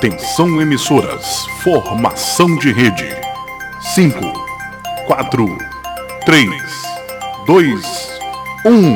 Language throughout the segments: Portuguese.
Atenção emissoras, formação de rede. 5, 4, 3, 2, 1.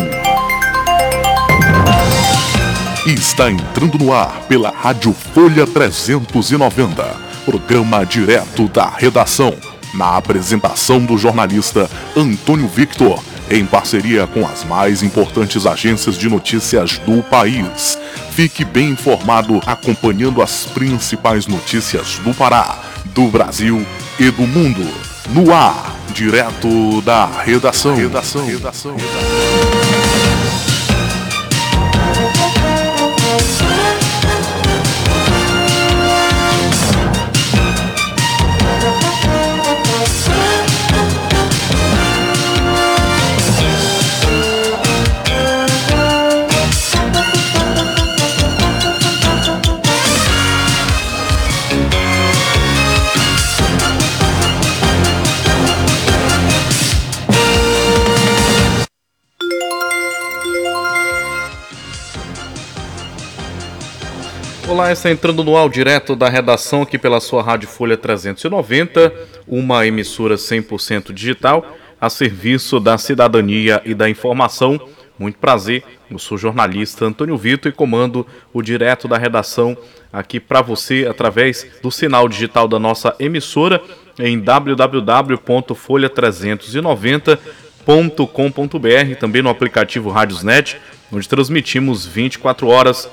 Está entrando no ar pela Rádio Folha 390, programa direto da redação, na apresentação do jornalista Antônio Victor em parceria com as mais importantes agências de notícias do país. Fique bem informado acompanhando as principais notícias do Pará, do Brasil e do mundo. No ar, direto da redação. redação. redação. redação. Olá, está entrando no ar direto da redação aqui pela sua Rádio Folha 390, uma emissora 100% digital a serviço da cidadania e da informação. Muito prazer, eu sou jornalista Antônio Vitor e comando o direto da redação aqui para você através do sinal digital da nossa emissora em www.folha390.com.br, também no aplicativo Radiosnet, onde transmitimos 24 horas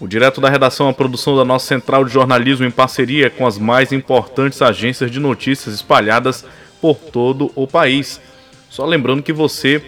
o Direto da Redação é produção da nossa central de jornalismo em parceria com as mais importantes agências de notícias espalhadas por todo o país. Só lembrando que você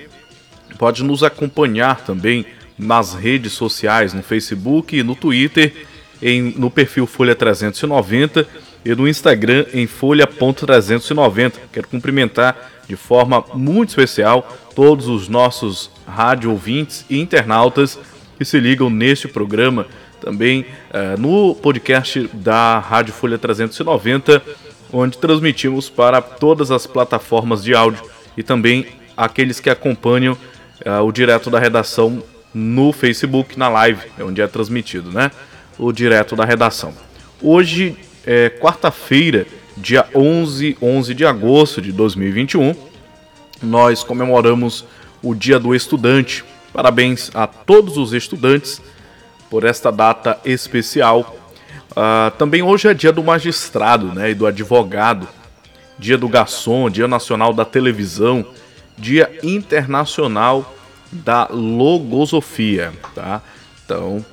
pode nos acompanhar também nas redes sociais, no Facebook e no Twitter, em, no perfil Folha 390 e no Instagram em folha.390. Quero cumprimentar de forma muito especial todos os nossos rádio ouvintes e internautas que se ligam neste programa, também uh, no podcast da Rádio Folha 390, onde transmitimos para todas as plataformas de áudio e também aqueles que acompanham uh, o direto da redação no Facebook, na live, é onde é transmitido, né? O direto da redação. Hoje é quarta-feira, dia 11, 11 de agosto de 2021. Nós comemoramos o Dia do Estudante, Parabéns a todos os estudantes por esta data especial. Uh, também hoje é dia do magistrado né, e do advogado, dia do garçom, dia nacional da televisão, dia internacional da logosofia. Tá? Então,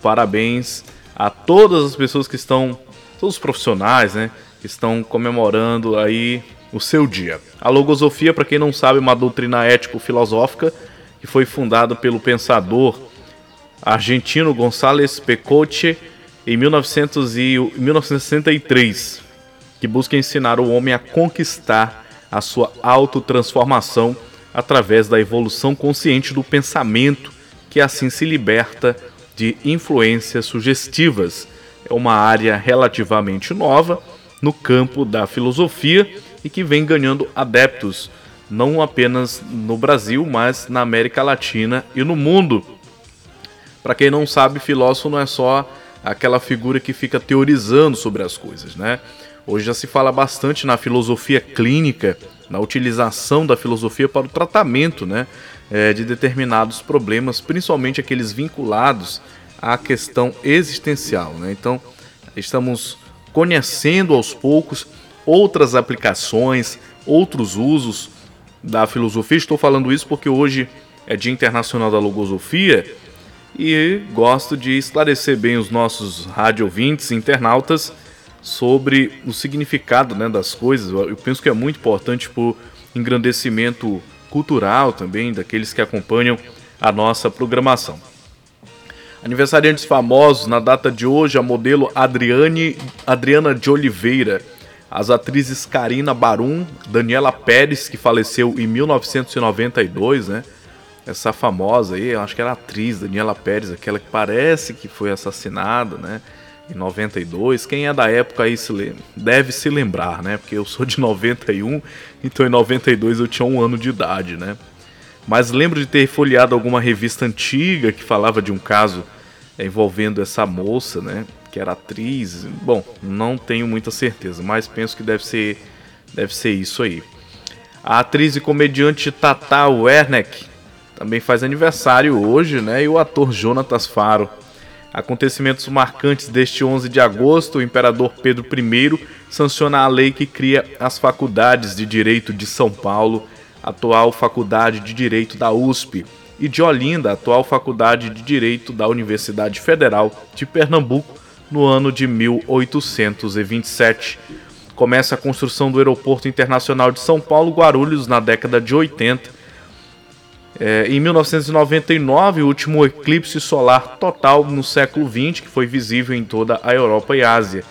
parabéns a todas as pessoas que estão, todos os profissionais, né, que estão comemorando aí o seu dia. A logosofia, para quem não sabe, é uma doutrina ético-filosófica que foi fundado pelo pensador argentino González Pecoche em 1900 e 1963, que busca ensinar o homem a conquistar a sua autotransformação através da evolução consciente do pensamento, que assim se liberta de influências sugestivas. É uma área relativamente nova no campo da filosofia e que vem ganhando adeptos não apenas no Brasil, mas na América Latina e no mundo. Para quem não sabe, filósofo não é só aquela figura que fica teorizando sobre as coisas, né? Hoje já se fala bastante na filosofia clínica, na utilização da filosofia para o tratamento, né? é, de determinados problemas, principalmente aqueles vinculados à questão existencial. Né? Então, estamos conhecendo aos poucos outras aplicações, outros usos da filosofia. Estou falando isso porque hoje é Dia Internacional da Logosofia e gosto de esclarecer bem os nossos rádio internautas, sobre o significado né, das coisas. Eu penso que é muito importante para o engrandecimento cultural também daqueles que acompanham a nossa programação. Aniversariantes famosos na data de hoje, a modelo Adriane, Adriana de Oliveira, as atrizes Karina Barum, Daniela Pérez, que faleceu em 1992, né? Essa famosa aí, acho que era atriz, Daniela Pérez, aquela que parece que foi assassinada, né? Em 92. Quem é da época aí se deve se lembrar, né? Porque eu sou de 91, então em 92 eu tinha um ano de idade, né? Mas lembro de ter folheado alguma revista antiga que falava de um caso é, envolvendo essa moça, né? Que era atriz. Bom, não tenho muita certeza, mas penso que deve ser, deve ser isso aí. A atriz e comediante Tata Werneck também faz aniversário hoje, né? E o ator Jonatas Faro. Acontecimentos marcantes deste 11 de agosto, o imperador Pedro I sanciona a lei que cria as faculdades de Direito de São Paulo atual Faculdade de Direito da USP, e de Olinda, atual Faculdade de Direito da Universidade Federal de Pernambuco, no ano de 1827. Começa a construção do Aeroporto Internacional de São Paulo Guarulhos na década de 80. É, em 1999, o último eclipse solar total no século XX, que foi visível em toda a Europa e Ásia.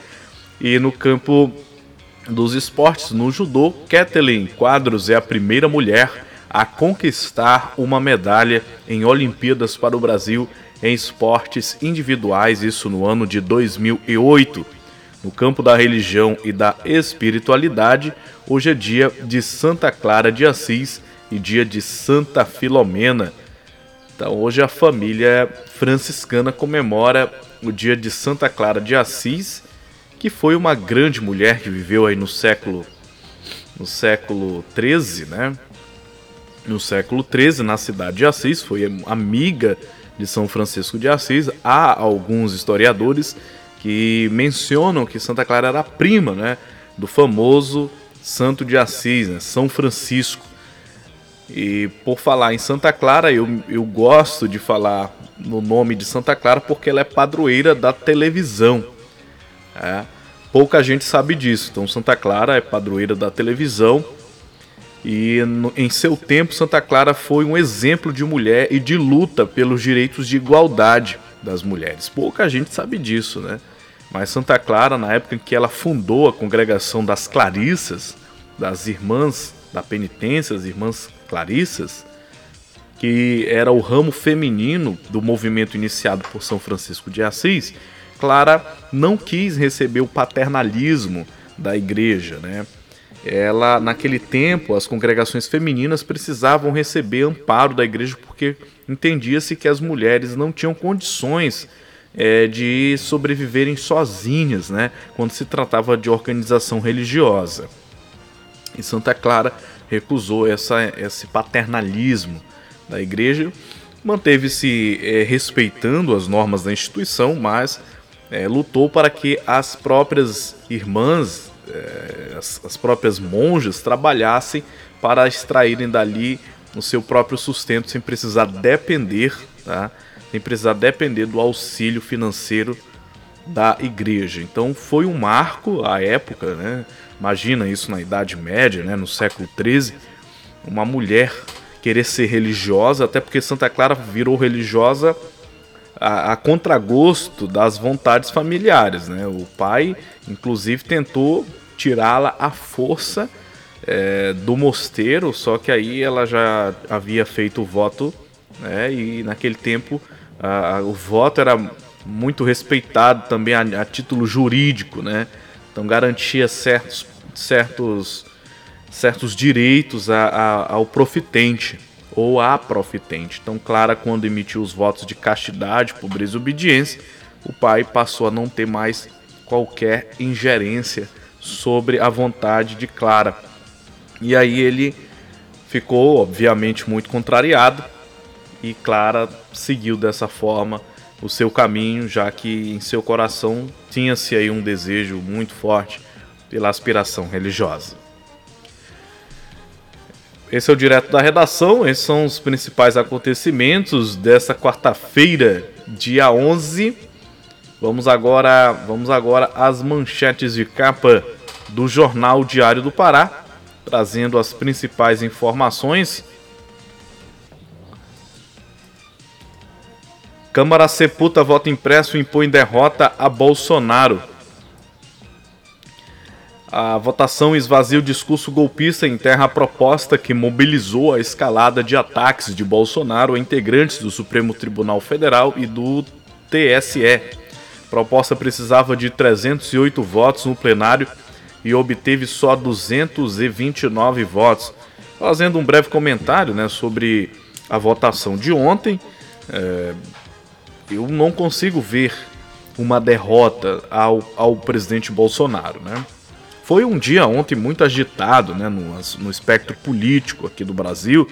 E no campo dos esportes no judô, Kathleen Quadros é a primeira mulher a conquistar uma medalha em Olimpíadas para o Brasil em esportes individuais, isso no ano de 2008. No campo da religião e da espiritualidade, hoje é dia de Santa Clara de Assis e dia de Santa Filomena. Então, hoje a família franciscana comemora o dia de Santa Clara de Assis que foi uma grande mulher que viveu aí no século no século 13, né? No século 13, na cidade de Assis, foi amiga de São Francisco de Assis. Há alguns historiadores que mencionam que Santa Clara era prima, né, do famoso Santo de Assis, né, São Francisco. E por falar em Santa Clara, eu, eu gosto de falar no nome de Santa Clara porque ela é padroeira da televisão. É. Pouca gente sabe disso. Então, Santa Clara é padroeira da televisão. E no, em seu tempo, Santa Clara foi um exemplo de mulher e de luta pelos direitos de igualdade das mulheres. Pouca gente sabe disso, né? Mas Santa Clara, na época em que ela fundou a congregação das Clarissas, das Irmãs da Penitência, as Irmãs Clarissas, que era o ramo feminino do movimento iniciado por São Francisco de Assis, Clara não quis receber o paternalismo da igreja, né? Ela, naquele tempo, as congregações femininas precisavam receber amparo da igreja porque entendia-se que as mulheres não tinham condições é, de sobreviverem sozinhas, né? Quando se tratava de organização religiosa. E Santa Clara recusou essa, esse paternalismo da igreja, manteve-se é, respeitando as normas da instituição, mas é, lutou para que as próprias irmãs, é, as, as, próprias monjas, trabalhassem para extraírem dali o seu próprio sustento sem precisar depender, tá? sem precisar depender do auxílio financeiro da igreja. Então foi um marco à época, né? Imagina isso na Idade Média, né? no século XIII, uma mulher querer ser religiosa, até porque Santa Clara virou religiosa a, a contragosto das vontades familiares. Né? O pai, inclusive, tentou tirá-la à força é, do mosteiro, só que aí ela já havia feito o voto, né? e naquele tempo a, a, o voto era muito respeitado também a, a título jurídico, né? então garantia certos, certos, certos direitos ao profitente ou a profitente. Então, Clara, quando emitiu os votos de castidade, pobreza e obediência, o pai passou a não ter mais qualquer ingerência sobre a vontade de Clara. E aí ele ficou, obviamente, muito contrariado e Clara seguiu dessa forma o seu caminho, já que em seu coração tinha-se aí um desejo muito forte pela aspiração religiosa. Esse é o direto da redação, esses são os principais acontecimentos dessa quarta-feira, dia 11. Vamos agora, vamos agora às manchetes de capa do Jornal Diário do Pará, trazendo as principais informações. Câmara sepulta voto impresso e impõe derrota a Bolsonaro. A votação esvazia o discurso golpista e enterra a proposta que mobilizou a escalada de ataques de Bolsonaro a integrantes do Supremo Tribunal Federal e do TSE. A proposta precisava de 308 votos no plenário e obteve só 229 votos. Fazendo um breve comentário né, sobre a votação de ontem, é, eu não consigo ver uma derrota ao, ao presidente Bolsonaro. Né? Foi um dia ontem muito agitado né, no, no espectro político aqui do Brasil,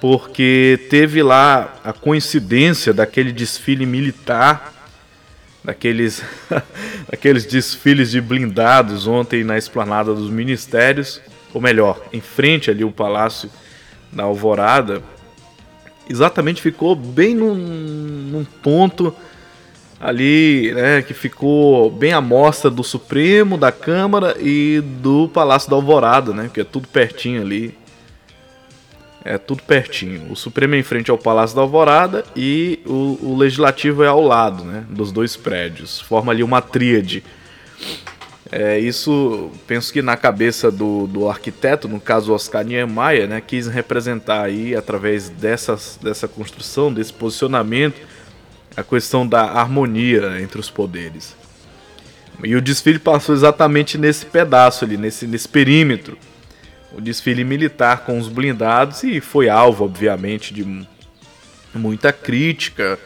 porque teve lá a coincidência daquele desfile militar, daqueles, daqueles desfiles de blindados ontem na esplanada dos ministérios, ou melhor, em frente ali o Palácio da Alvorada, exatamente ficou bem num, num ponto ali, né, que ficou bem à mostra do Supremo, da Câmara e do Palácio da Alvorada, né, que é tudo pertinho ali. É tudo pertinho. O Supremo é em frente ao Palácio da Alvorada e o, o Legislativo é ao lado, né, dos dois prédios. Forma ali uma tríade. É, isso, penso que na cabeça do, do arquiteto, no caso Oscar Niemeyer, né, quis representar aí, através dessas, dessa construção, desse posicionamento, a questão da harmonia entre os poderes. E o desfile passou exatamente nesse pedaço ali, nesse, nesse perímetro. O desfile militar com os blindados e foi alvo, obviamente, de muita crítica.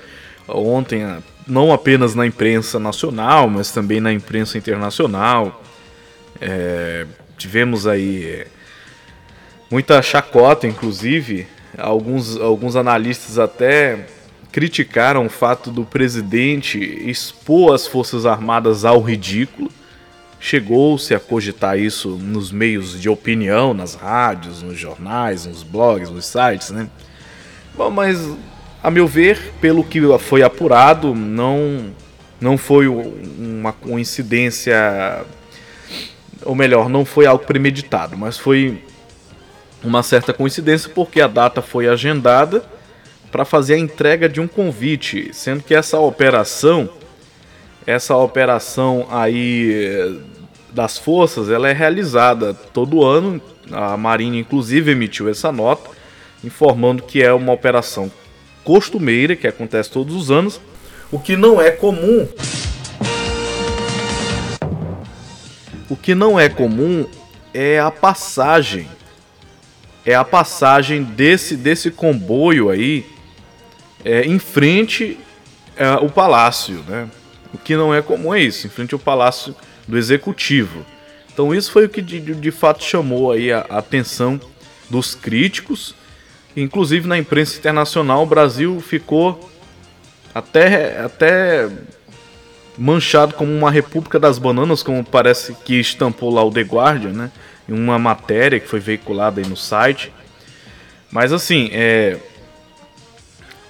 Ontem, não apenas na imprensa nacional, mas também na imprensa internacional. É, tivemos aí é, muita chacota, inclusive. Alguns, alguns analistas até criticaram o fato do presidente expor as Forças Armadas ao ridículo. Chegou-se a cogitar isso nos meios de opinião, nas rádios, nos jornais, nos blogs, nos sites, né? Bom, mas a meu ver, pelo que foi apurado, não não foi uma coincidência, ou melhor, não foi algo premeditado, mas foi uma certa coincidência porque a data foi agendada para fazer a entrega de um convite, sendo que essa operação, essa operação aí eh, das forças, ela é realizada todo ano. A Marinha inclusive emitiu essa nota informando que é uma operação costumeira que acontece todos os anos, o que não é comum. O que não é comum é a passagem é a passagem desse desse comboio aí é, em frente ao é, palácio, né? O que não é comum é isso, em frente ao palácio do executivo. Então isso foi o que de, de fato chamou aí a, a atenção dos críticos. Inclusive na imprensa internacional o Brasil ficou até, até manchado como uma república das bananas, como parece que estampou lá o The Guardian, né? Em uma matéria que foi veiculada aí no site. Mas assim, é,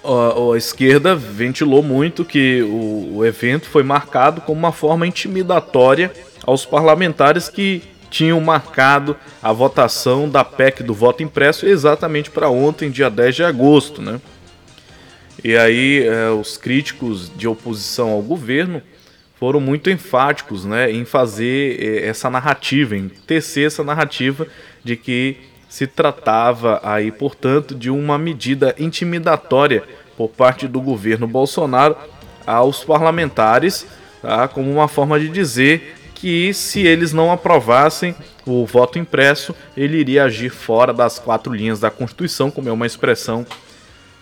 a, a, esquerda ventilou muito que o, o evento foi marcado como uma forma intimidatória aos parlamentares que tinham marcado a votação da PEC do voto impresso exatamente para ontem, dia 10 de agosto, né? E aí é, os críticos de oposição ao governo foram muito enfáticos, né, em fazer é, essa narrativa, em tecer essa narrativa de que se tratava aí, portanto, de uma medida intimidatória por parte do governo Bolsonaro aos parlamentares, tá? como uma forma de dizer que se eles não aprovassem o voto impresso, ele iria agir fora das quatro linhas da Constituição, como é uma expressão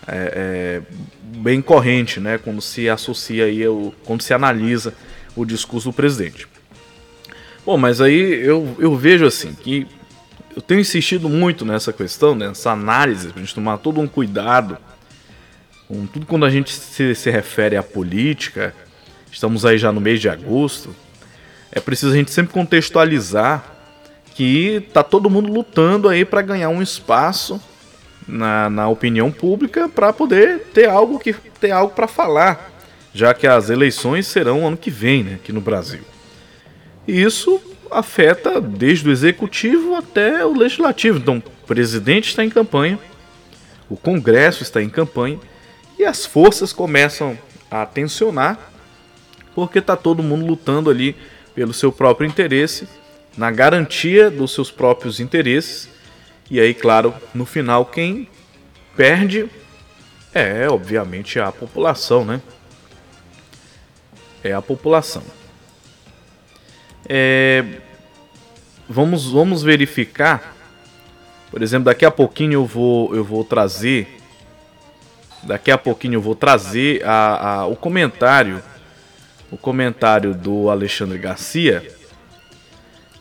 é, é, bem corrente, né? quando se associa aí, o, quando se analisa o discurso do presidente. Bom, mas aí eu, eu vejo assim que eu tenho insistido muito nessa questão, nessa análise, para a gente tomar todo um cuidado com tudo quando a gente se, se refere à política. Estamos aí já no mês de agosto. É preciso a gente sempre contextualizar que tá todo mundo lutando aí para ganhar um espaço na, na opinião pública para poder ter algo que ter algo para falar, já que as eleições serão ano que vem, né, aqui no Brasil. E isso afeta desde o executivo até o legislativo. Então, o presidente está em campanha, o Congresso está em campanha e as forças começam a tensionar porque está todo mundo lutando ali pelo seu próprio interesse, na garantia dos seus próprios interesses. E aí, claro, no final quem perde é, obviamente, a população, né? É a população. É, vamos, vamos verificar. Por exemplo, daqui a pouquinho eu vou, eu vou trazer. Daqui a pouquinho eu vou trazer a, a, o comentário. O comentário do Alexandre Garcia.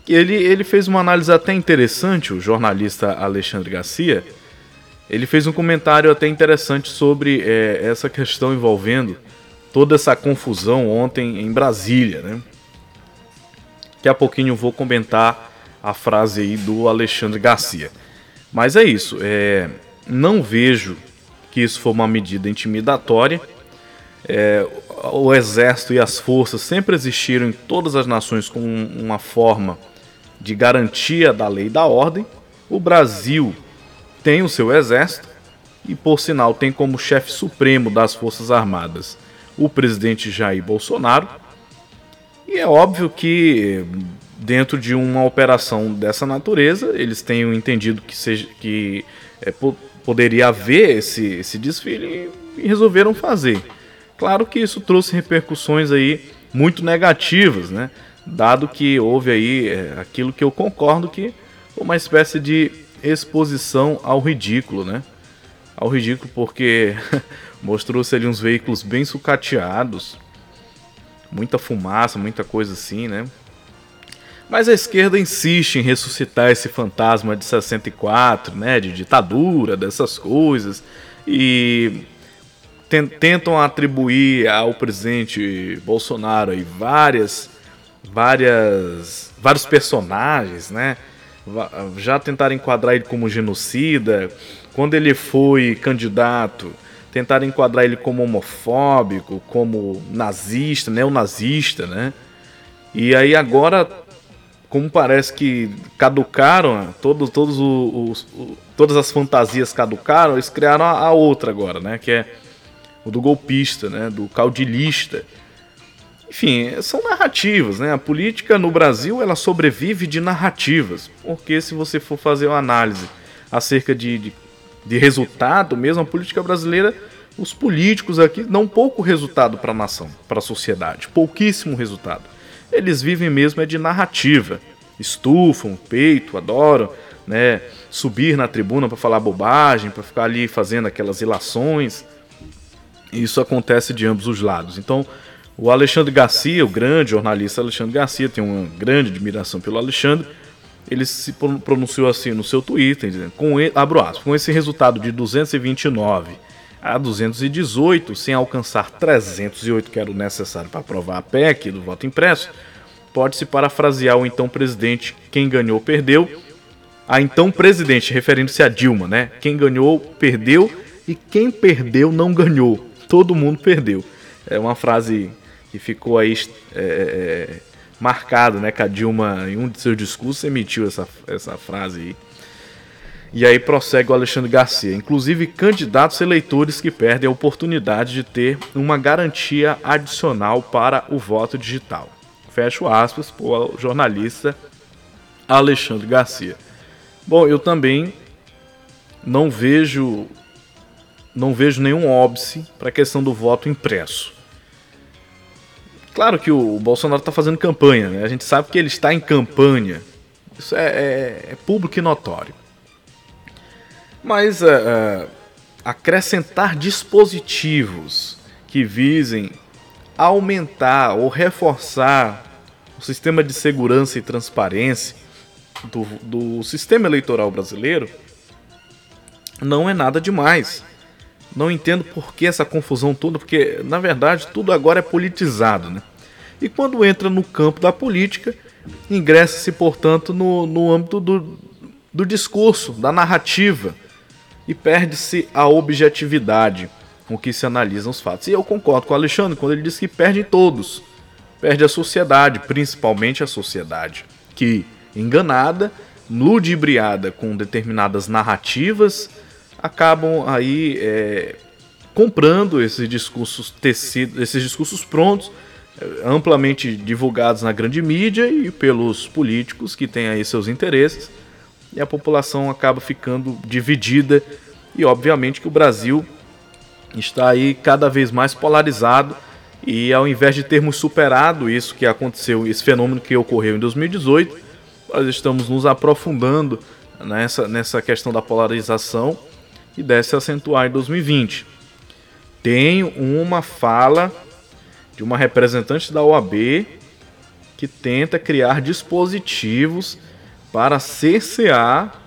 Ele, ele fez uma análise até interessante, o jornalista Alexandre Garcia. Ele fez um comentário até interessante sobre é, essa questão envolvendo toda essa confusão ontem em Brasília, né? Daqui a pouquinho eu vou comentar a frase aí do Alexandre Garcia. Mas é isso, é, não vejo que isso for uma medida intimidatória. É, o exército e as forças sempre existiram em todas as nações como uma forma de garantia da lei e da ordem. O Brasil tem o seu exército e, por sinal, tem como chefe supremo das Forças Armadas o presidente Jair Bolsonaro e é óbvio que dentro de uma operação dessa natureza, eles tenham entendido que, seja, que é, poderia haver esse, esse desfile e resolveram fazer. Claro que isso trouxe repercussões aí muito negativas, né? Dado que houve aí é, aquilo que eu concordo que uma espécie de exposição ao ridículo, né? Ao ridículo porque mostrou-se ali uns veículos bem sucateados, muita fumaça, muita coisa assim, né? Mas a esquerda insiste em ressuscitar esse fantasma de 64, né, de ditadura, dessas coisas, e tentam atribuir ao presidente Bolsonaro aí várias, várias, vários personagens, né? Já tentaram enquadrar ele como genocida. Quando ele foi candidato, tentaram enquadrar ele como homofóbico, como nazista, neonazista, né? E aí agora, como parece que caducaram, todos, todos os, os, todas as fantasias caducaram, eles criaram a, a, outra agora, né? Que é o do golpista, né? Do caudilista. Enfim, são narrativas, né? A política no Brasil, ela sobrevive de narrativas. Porque se você for fazer uma análise acerca de, de de resultado mesmo, a política brasileira, os políticos aqui dão pouco resultado para a nação, para a sociedade, pouquíssimo resultado. Eles vivem mesmo é de narrativa, estufam, peito, adoram, né, subir na tribuna para falar bobagem, para ficar ali fazendo aquelas ilações. Isso acontece de ambos os lados. Então, o Alexandre Garcia, o grande jornalista Alexandre Garcia, tem uma grande admiração pelo Alexandre ele se pronunciou assim no seu Twitter, dizendo, com, abro aspas, com esse resultado de 229 a 218, sem alcançar 308, que era o necessário para aprovar a PEC do voto impresso, pode-se parafrasear o então presidente, quem ganhou, perdeu. A então presidente, referindo-se a Dilma, né? Quem ganhou, perdeu, e quem perdeu, não ganhou. Todo mundo perdeu. É uma frase que ficou aí é, é, marcado, né? Que a Dilma, em um de seus discursos, emitiu essa, essa frase aí. E aí prossegue o Alexandre Garcia. Inclusive, candidatos eleitores que perdem a oportunidade de ter uma garantia adicional para o voto digital. Fecho aspas para o jornalista Alexandre Garcia. Bom, eu também não vejo não vejo nenhum óbice para a questão do voto impresso. Claro que o Bolsonaro está fazendo campanha, né? a gente sabe que ele está em campanha. Isso é, é, é público e notório. Mas é, é, acrescentar dispositivos que visem aumentar ou reforçar o sistema de segurança e transparência do, do sistema eleitoral brasileiro, não é nada demais. Não entendo por que essa confusão toda, porque na verdade tudo agora é politizado, né? E quando entra no campo da política, ingressa-se, portanto, no, no âmbito do, do discurso, da narrativa, e perde-se a objetividade com que se analisam os fatos. E eu concordo com o Alexandre quando ele diz que perde todos. Perde a sociedade, principalmente a sociedade, que, enganada, ludibriada com determinadas narrativas, acabam aí é, comprando esses discursos tecidos, esses discursos prontos, é, amplamente divulgados na grande mídia e pelos políticos que têm aí seus interesses, e a população acaba ficando dividida e obviamente que o Brasil está aí cada vez mais polarizado. E ao invés de termos superado isso que aconteceu, esse fenômeno que ocorreu em 2018, nós estamos nos aprofundando nessa, nessa questão da polarização e deve se acentuar em 2020. Tenho uma fala de uma representante da OAB que tenta criar dispositivos para cercear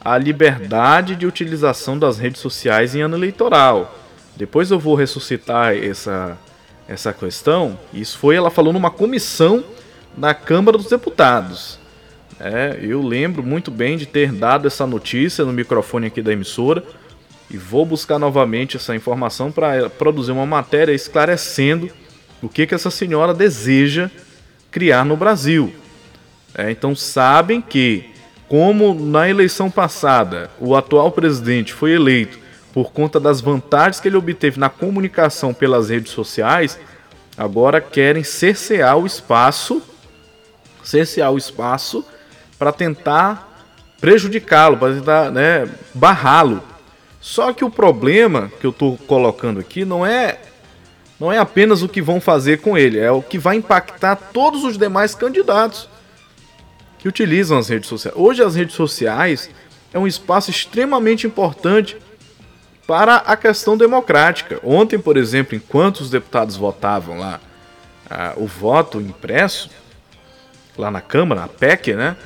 a liberdade de utilização das redes sociais em ano eleitoral. Depois eu vou ressuscitar essa, essa questão. Isso foi, ela falou numa comissão na Câmara dos Deputados. É, eu lembro muito bem de ter dado essa notícia no microfone aqui da emissora e vou buscar novamente essa informação para produzir uma matéria esclarecendo o que, que essa senhora deseja criar no Brasil. É, então sabem que, como na eleição passada o atual presidente foi eleito por conta das vantagens que ele obteve na comunicação pelas redes sociais, agora querem cercear o espaço, cercear o espaço para tentar prejudicá-lo, para tentar né, barrá-lo. Só que o problema que eu estou colocando aqui não é não é apenas o que vão fazer com ele, é o que vai impactar todos os demais candidatos que utilizam as redes sociais. Hoje as redes sociais é um espaço extremamente importante para a questão democrática. Ontem, por exemplo, enquanto os deputados votavam lá ah, o voto impresso, lá na Câmara, a PEC, né?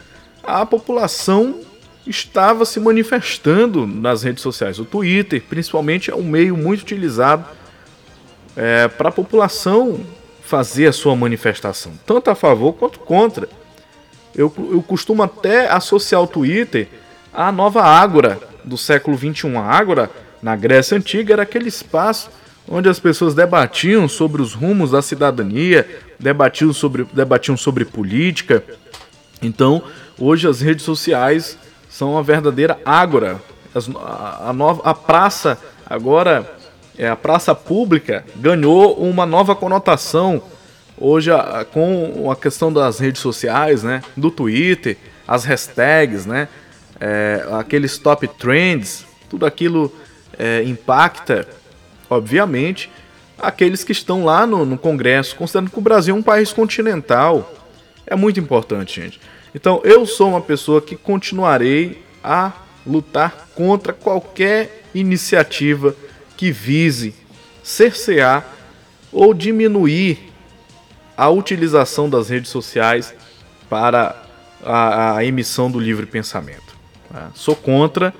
A população estava se manifestando nas redes sociais. O Twitter, principalmente, é um meio muito utilizado é, para a população fazer a sua manifestação, tanto a favor quanto contra. Eu, eu costumo até associar o Twitter à nova Ágora do século XXI. A Ágora na Grécia Antiga era aquele espaço onde as pessoas debatiam sobre os rumos da cidadania, debatiam sobre, debatiam sobre política. Então, hoje as redes sociais são uma verdadeira ágora. a, a, nova, a praça agora, é, a praça pública ganhou uma nova conotação hoje a, com a questão das redes sociais, né, do Twitter, as hashtags, né, é, aqueles top trends, tudo aquilo é, impacta, obviamente, aqueles que estão lá no, no Congresso, considerando que o Brasil é um país continental. É muito importante, gente. Então, eu sou uma pessoa que continuarei a lutar contra qualquer iniciativa que vise cercear ou diminuir a utilização das redes sociais para a, a emissão do livre pensamento. Tá? Sou contra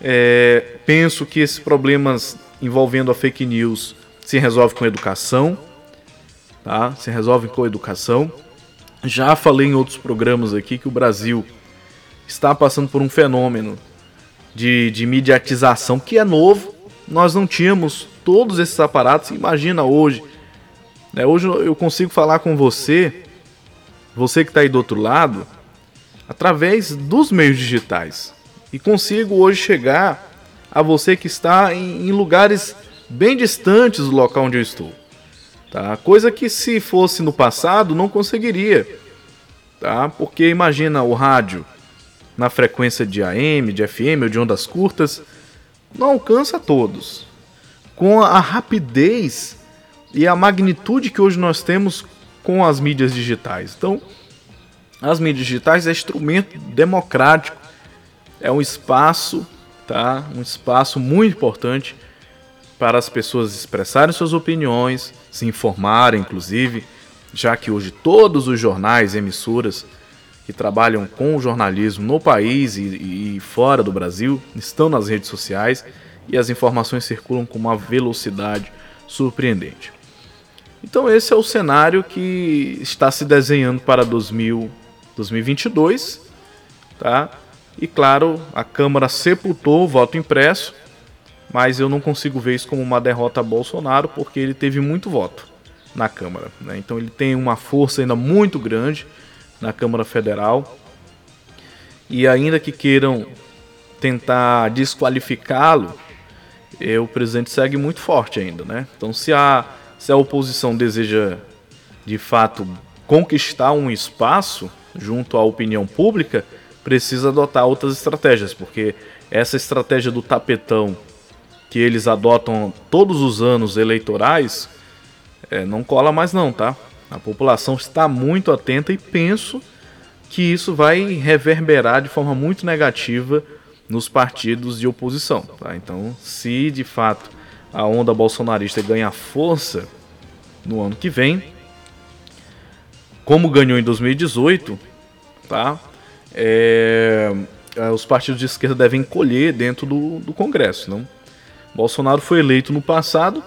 é, penso que esses problemas envolvendo a fake news se resolvem com educação, tá? Se resolvem com educação. Já falei em outros programas aqui que o Brasil está passando por um fenômeno de, de mediatização que é novo. Nós não tínhamos todos esses aparatos. Imagina hoje. Né? Hoje eu consigo falar com você, você que está aí do outro lado, através dos meios digitais e consigo hoje chegar a você que está em, em lugares bem distantes do local onde eu estou. Tá? Coisa que se fosse no passado não conseguiria. Tá? Porque imagina o rádio na frequência de AM, de FM ou de ondas curtas, não alcança todos. Com a rapidez e a magnitude que hoje nós temos com as mídias digitais. Então, as mídias digitais é instrumento democrático é um espaço, tá? Um espaço muito importante para as pessoas expressarem suas opiniões, se informarem, inclusive, já que hoje todos os jornais, emissoras que trabalham com o jornalismo no país e, e fora do Brasil estão nas redes sociais e as informações circulam com uma velocidade surpreendente. Então esse é o cenário que está se desenhando para 2000, 2022, tá? E claro, a Câmara sepultou o voto impresso, mas eu não consigo ver isso como uma derrota a Bolsonaro, porque ele teve muito voto na Câmara. Né? Então ele tem uma força ainda muito grande na Câmara Federal. E ainda que queiram tentar desqualificá-lo, o presidente segue muito forte ainda, né? Então se a, se a oposição deseja de fato conquistar um espaço junto à opinião pública, precisa adotar outras estratégias, porque essa estratégia do tapetão que eles adotam todos os anos eleitorais é, não cola mais não, tá? A população está muito atenta e penso que isso vai reverberar de forma muito negativa nos partidos de oposição. Tá? Então, se de fato a onda bolsonarista ganhar força no ano que vem, como ganhou em 2018, tá? É, é, os partidos de esquerda devem colher dentro do, do Congresso. Não? Bolsonaro foi eleito no passado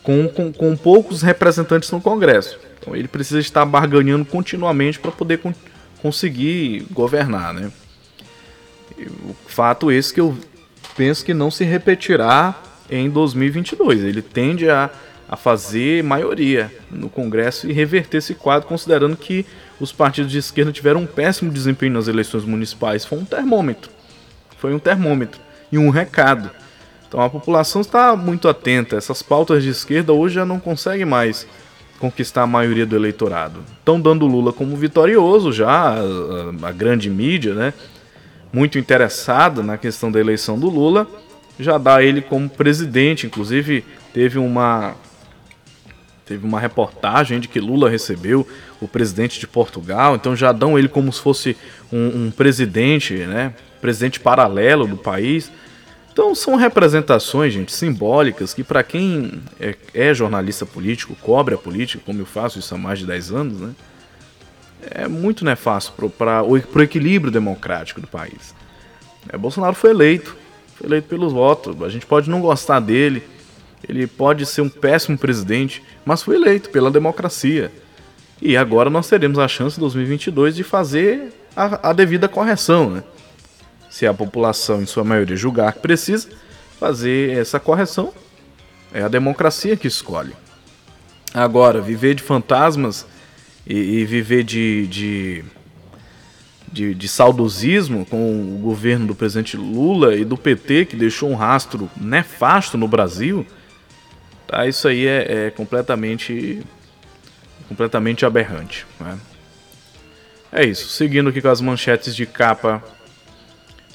com, com, com poucos representantes no Congresso. Então ele precisa estar barganhando continuamente para poder con conseguir governar. Né? O fato esse que eu penso que não se repetirá em 2022. Ele tende a, a fazer maioria no Congresso e reverter esse quadro, considerando que os partidos de esquerda tiveram um péssimo desempenho nas eleições municipais. Foi um termômetro. Foi um termômetro e um recado. Então a população está muito atenta. Essas pautas de esquerda hoje já não conseguem mais conquistar a maioria do eleitorado. Estão dando Lula como vitorioso já, a, a grande mídia, né? Muito interessada na questão da eleição do Lula, já dá ele como presidente. Inclusive teve uma teve uma reportagem de que Lula recebeu o presidente de Portugal, então já dão ele como se fosse um, um presidente, né? Presidente paralelo do país. Então são representações, gente, simbólicas que para quem é, é, jornalista político, cobre a política, como eu faço isso há mais de 10 anos, né? É muito nefasto para o equilíbrio democrático do país. É, Bolsonaro foi eleito, foi eleito pelos votos. A gente pode não gostar dele, ele pode ser um péssimo presidente, mas foi eleito pela democracia. E agora nós teremos a chance em 2022 de fazer a, a devida correção, né? Se a população, em sua maioria, julgar que precisa fazer essa correção, é a democracia que escolhe. Agora, viver de fantasmas e, e viver de, de, de, de, saudosismo com o governo do presidente Lula e do PT, que deixou um rastro nefasto no Brasil, tá? isso aí é, é completamente, completamente aberrante. Né? É isso. Seguindo aqui com as manchetes de capa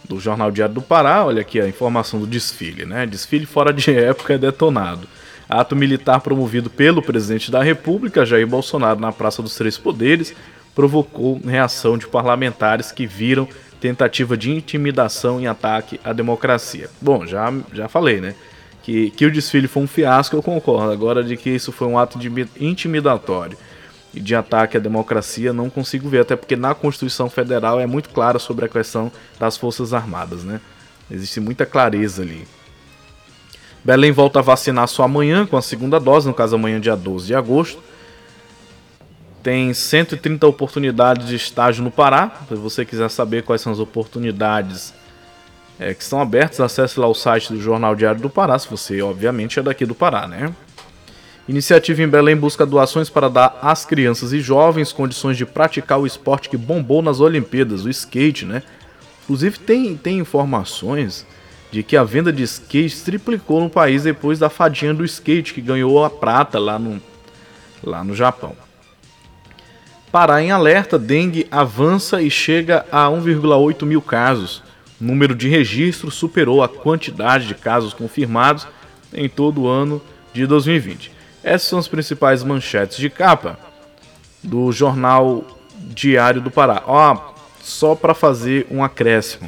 do Jornal Diário do Pará, olha aqui a informação do desfile, né? Desfile fora de época é detonado. Ato militar promovido pelo presidente da República, Jair Bolsonaro, na Praça dos Três Poderes, provocou reação de parlamentares que viram tentativa de intimidação e ataque à democracia. Bom, já, já falei, né? Que, que o desfile foi um fiasco, eu concordo. Agora, de que isso foi um ato de intimidatório de ataque à democracia não consigo ver, até porque na Constituição Federal é muito clara sobre a questão das Forças Armadas, né? Existe muita clareza ali. Belém volta a vacinar só amanhã com a segunda dose, no caso amanhã dia 12 de agosto. Tem 130 oportunidades de estágio no Pará. Se você quiser saber quais são as oportunidades é, que estão abertas, acesse lá o site do Jornal Diário do Pará, se você obviamente é daqui do Pará, né? Iniciativa em Belém busca doações para dar às crianças e jovens condições de praticar o esporte que bombou nas Olimpíadas, o skate, né? Inclusive tem, tem informações de que a venda de skate triplicou no país depois da fadinha do skate que ganhou a prata lá no, lá no Japão. Pará em alerta, dengue avança e chega a 1,8 mil casos. O número de registros superou a quantidade de casos confirmados em todo o ano de 2020. Essas são as principais manchetes de capa do jornal Diário do Pará. Ó, só para fazer um acréscimo.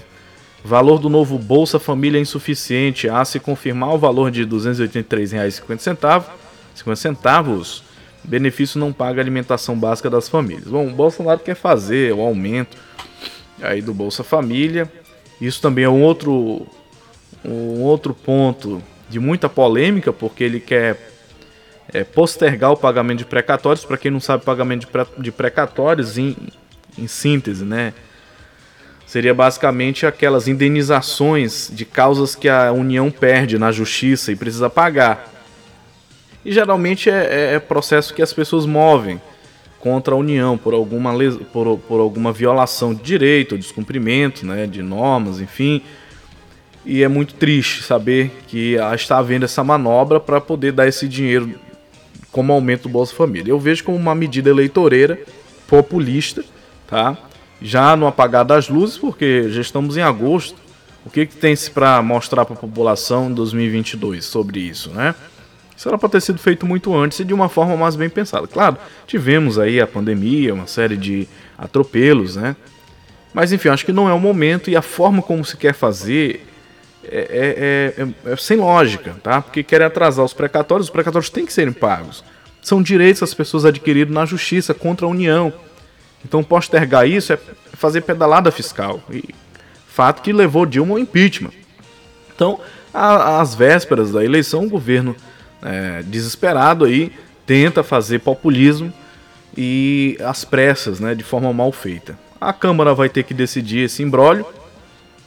Valor do novo Bolsa Família é insuficiente. A se confirmar o valor de R$ 283,50 centavos, benefício não paga alimentação básica das famílias. Bom, o Bolsonaro quer fazer o aumento aí do Bolsa Família. Isso também é um outro, um outro ponto de muita polêmica, porque ele quer é, postergar o pagamento de precatórios. Para quem não sabe, pagamento de, de precatórios, em, em síntese, né? Seria basicamente aquelas indenizações de causas que a União perde na justiça e precisa pagar. E geralmente é, é, é processo que as pessoas movem contra a União por alguma, por, por alguma violação de direito, descumprimento né, de normas, enfim. E é muito triste saber que está havendo essa manobra para poder dar esse dinheiro como aumento do Bolsa Família. Eu vejo como uma medida eleitoreira, populista, tá? Já no apagar das luzes, porque já estamos em agosto. O que, que tem-se para mostrar para a população em 2022 sobre isso, né? Isso era para ter sido feito muito antes e de uma forma mais bem pensada. Claro, tivemos aí a pandemia, uma série de atropelos, né? Mas enfim, acho que não é o momento e a forma como se quer fazer é, é, é, é, sem lógica, tá? Porque querem atrasar os precatórios, os precatórios têm que serem pagos. São direitos das pessoas adquiridos na justiça contra a União. Então postergar isso é fazer pedalada fiscal. E fato que levou Dilma ao impeachment. Então, às vésperas da eleição, o governo é, desesperado aí tenta fazer populismo e às pressas, né, de forma mal feita. A Câmara vai ter que decidir esse imbróglio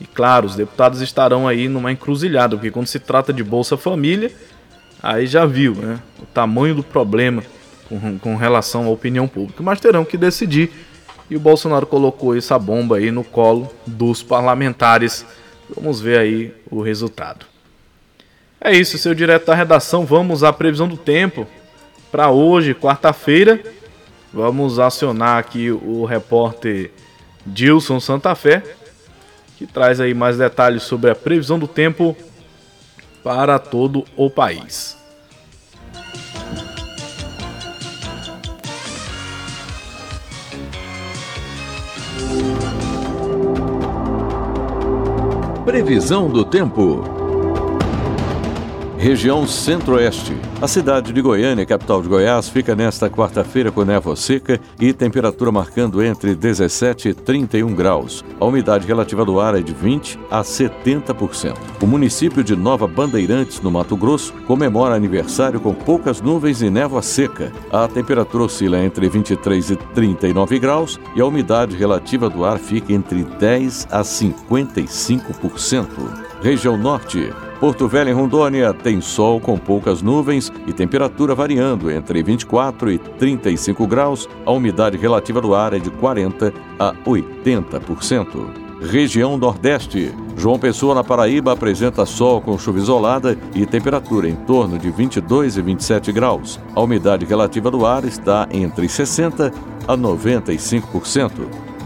e claro, os deputados estarão aí numa encruzilhada, porque quando se trata de Bolsa Família, aí já viu né, o tamanho do problema com, com relação à opinião pública. Mas terão que decidir. E o Bolsonaro colocou essa bomba aí no colo dos parlamentares. Vamos ver aí o resultado. É isso, seu direto da redação. Vamos à previsão do tempo para hoje, quarta-feira. Vamos acionar aqui o repórter Dilson Santa Fé que traz aí mais detalhes sobre a previsão do tempo para todo o país. Previsão do tempo. Região Centro-Oeste. A cidade de Goiânia, capital de Goiás, fica nesta quarta-feira com névoa seca e temperatura marcando entre 17 e 31 graus. A umidade relativa do ar é de 20 a 70%. O município de Nova Bandeirantes, no Mato Grosso, comemora aniversário com poucas nuvens e névoa seca. A temperatura oscila entre 23 e 39 graus e a umidade relativa do ar fica entre 10 a 55%. Região Norte. Porto Velho em Rondônia tem sol com poucas nuvens e temperatura variando entre 24 e 35 graus. A umidade relativa do ar é de 40 a 80%. Região Nordeste. João Pessoa, na Paraíba, apresenta sol com chuva isolada e temperatura em torno de 22 e 27 graus. A umidade relativa do ar está entre 60 a 95%.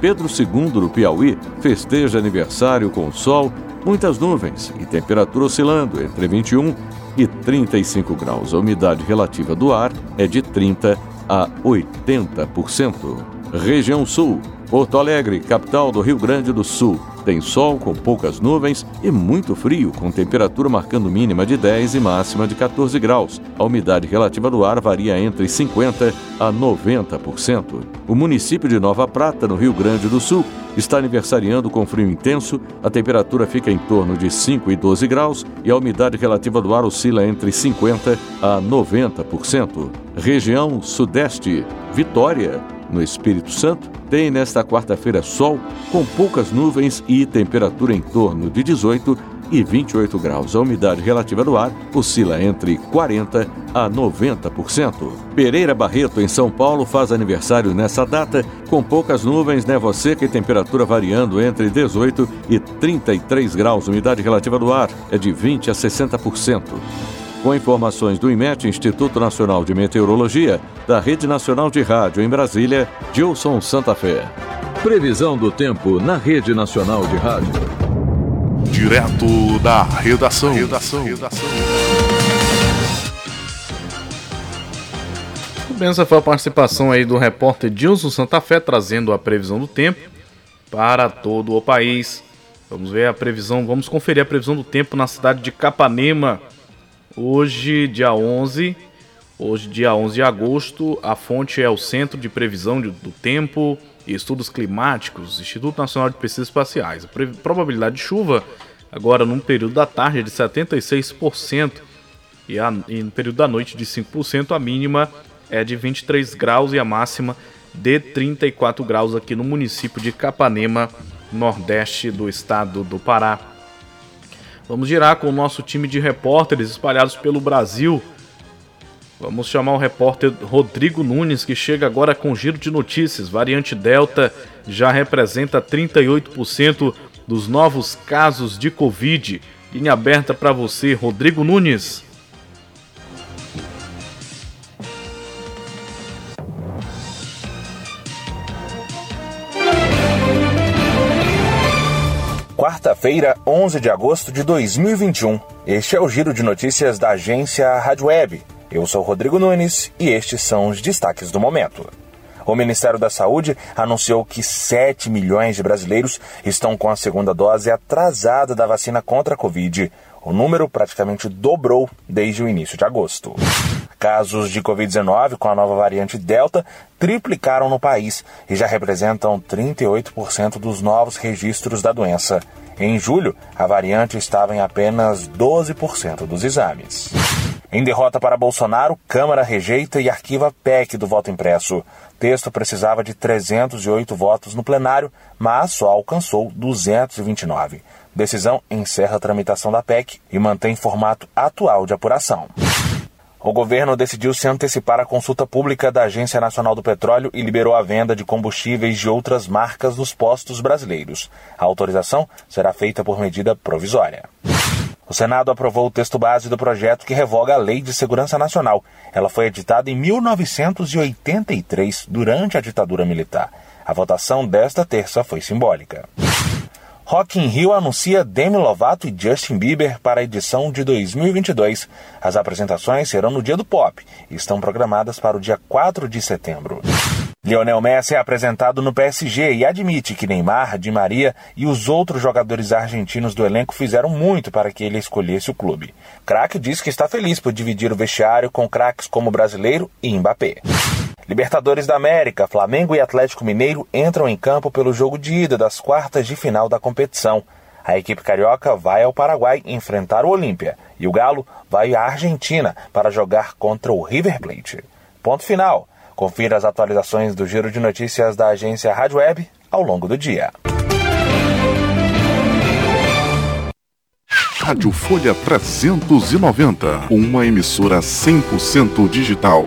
Pedro II, do Piauí, festeja aniversário com sol muitas nuvens e temperatura oscilando entre 21 e 35 graus. A umidade relativa do ar é de 30 a 80%. Região Sul. Porto Alegre, capital do Rio Grande do Sul. Tem sol com poucas nuvens e muito frio, com temperatura marcando mínima de 10 e máxima de 14 graus. A umidade relativa do ar varia entre 50 a 90%. O município de Nova Prata, no Rio Grande do Sul, está aniversariando com frio intenso. A temperatura fica em torno de 5 e 12 graus e a umidade relativa do ar oscila entre 50 a 90%. Região Sudeste, Vitória, no Espírito Santo, tem nesta quarta-feira sol com poucas nuvens e temperatura em torno de 18 e 28 graus. A umidade relativa do ar oscila entre 40 a 90%. Pereira Barreto, em São Paulo, faz aniversário nessa data, com poucas nuvens, névoa seca e temperatura variando entre 18 e 33 graus. A umidade relativa do ar é de 20 a 60%. Com informações do IMET, Instituto Nacional de Meteorologia, da Rede Nacional de Rádio em Brasília, Gilson Santa Fé. Previsão do tempo na Rede Nacional de Rádio. Direto da redação. redação. redação. Bem, essa foi a participação aí do repórter Gilson Santa Fé trazendo a previsão do tempo para todo o país. Vamos ver a previsão, vamos conferir a previsão do tempo na cidade de Capanema, Hoje, dia 11, Hoje, dia 11 de agosto, a fonte é o Centro de Previsão do Tempo e Estudos Climáticos, Instituto Nacional de Pesquisas Espaciais. A probabilidade de chuva, agora num período da tarde, é de 76%, e, a, e no período da noite de 5%, a mínima é de 23 graus e a máxima de 34 graus aqui no município de Capanema, nordeste do estado do Pará. Vamos girar com o nosso time de repórteres espalhados pelo Brasil. Vamos chamar o repórter Rodrigo Nunes, que chega agora com giro de notícias. Variante Delta já representa 38% dos novos casos de Covid. Linha aberta para você, Rodrigo Nunes. Quarta-feira, 11 de agosto de 2021. Este é o giro de notícias da agência Rádio Web. Eu sou Rodrigo Nunes e estes são os destaques do momento. O Ministério da Saúde anunciou que 7 milhões de brasileiros estão com a segunda dose atrasada da vacina contra a Covid. O número praticamente dobrou desde o início de agosto. Casos de Covid-19 com a nova variante Delta triplicaram no país e já representam 38% dos novos registros da doença. Em julho, a variante estava em apenas 12% dos exames. Em derrota para Bolsonaro, Câmara rejeita e arquiva PEC do voto impresso. Texto precisava de 308 votos no plenário, mas só alcançou 229. Decisão encerra a tramitação da PEC e mantém formato atual de apuração. O governo decidiu se antecipar à consulta pública da Agência Nacional do Petróleo e liberou a venda de combustíveis de outras marcas nos postos brasileiros. A autorização será feita por medida provisória. O Senado aprovou o texto base do projeto que revoga a Lei de Segurança Nacional. Ela foi editada em 1983, durante a ditadura militar. A votação desta terça foi simbólica. Rock in Rio anuncia Demi Lovato e Justin Bieber para a edição de 2022. As apresentações serão no dia do pop e estão programadas para o dia 4 de setembro. Lionel Messi é apresentado no PSG e admite que Neymar, Di Maria e os outros jogadores argentinos do elenco fizeram muito para que ele escolhesse o clube. Craque diz que está feliz por dividir o vestiário com craques como o brasileiro e Mbappé. Libertadores da América, Flamengo e Atlético Mineiro entram em campo pelo jogo de ida das quartas de final da competição. A equipe carioca vai ao Paraguai enfrentar o Olímpia e o Galo vai à Argentina para jogar contra o River Plate. Ponto final. Confira as atualizações do Giro de Notícias da agência Rádio Web ao longo do dia. Rádio Folha 390, uma emissora 100% digital.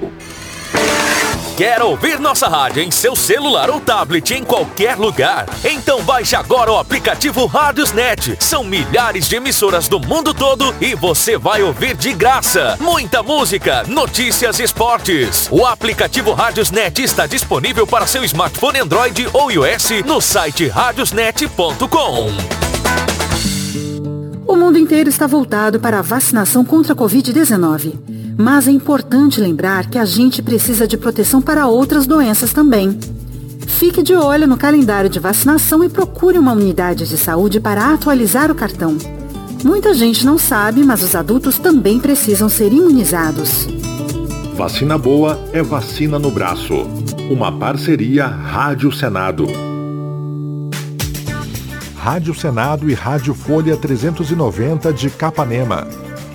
Quer ouvir nossa rádio em seu celular ou tablet em qualquer lugar? Então baixe agora o aplicativo Rádiosnet. São milhares de emissoras do mundo todo e você vai ouvir de graça. Muita música, notícias e esportes. O aplicativo Rádiosnet está disponível para seu smartphone Android ou iOS no site radiosnet.com. O mundo inteiro está voltado para a vacinação contra a Covid-19. Mas é importante lembrar que a gente precisa de proteção para outras doenças também. Fique de olho no calendário de vacinação e procure uma unidade de saúde para atualizar o cartão. Muita gente não sabe, mas os adultos também precisam ser imunizados. Vacina boa é vacina no braço. Uma parceria Rádio Senado. Rádio Senado e Rádio Folha 390 de Capanema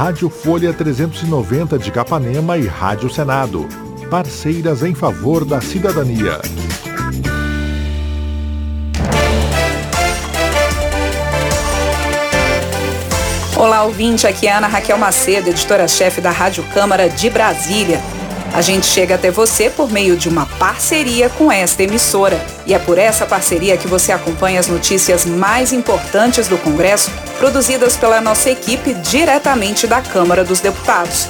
Rádio Folha 390 de Capanema e Rádio Senado. Parceiras em favor da cidadania. Olá, ouvinte. Aqui é Ana Raquel Macedo, editora-chefe da Rádio Câmara de Brasília. A gente chega até você por meio de uma parceria com esta emissora. E é por essa parceria que você acompanha as notícias mais importantes do Congresso, produzidas pela nossa equipe diretamente da Câmara dos Deputados.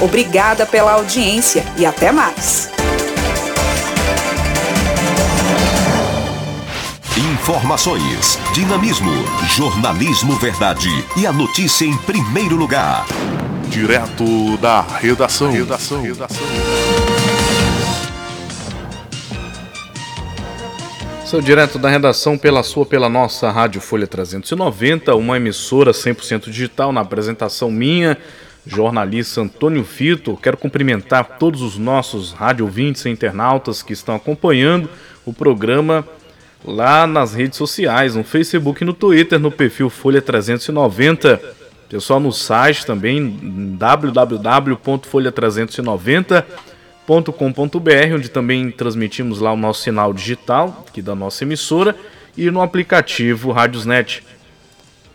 Obrigada pela audiência e até mais. Informações, dinamismo, jornalismo verdade e a notícia em primeiro lugar. Direto da redação. redação. redação. Sou direto da redação pela sua, pela nossa Rádio Folha 390, uma emissora 100% digital na apresentação minha, jornalista Antônio Fito. Quero cumprimentar todos os nossos rádio ouvintes e internautas que estão acompanhando o programa lá nas redes sociais, no Facebook e no Twitter, no perfil Folha 390. Pessoal no site também, www.folha390.com.br, onde também transmitimos lá o nosso sinal digital, aqui da nossa emissora, e no aplicativo Radiosnet.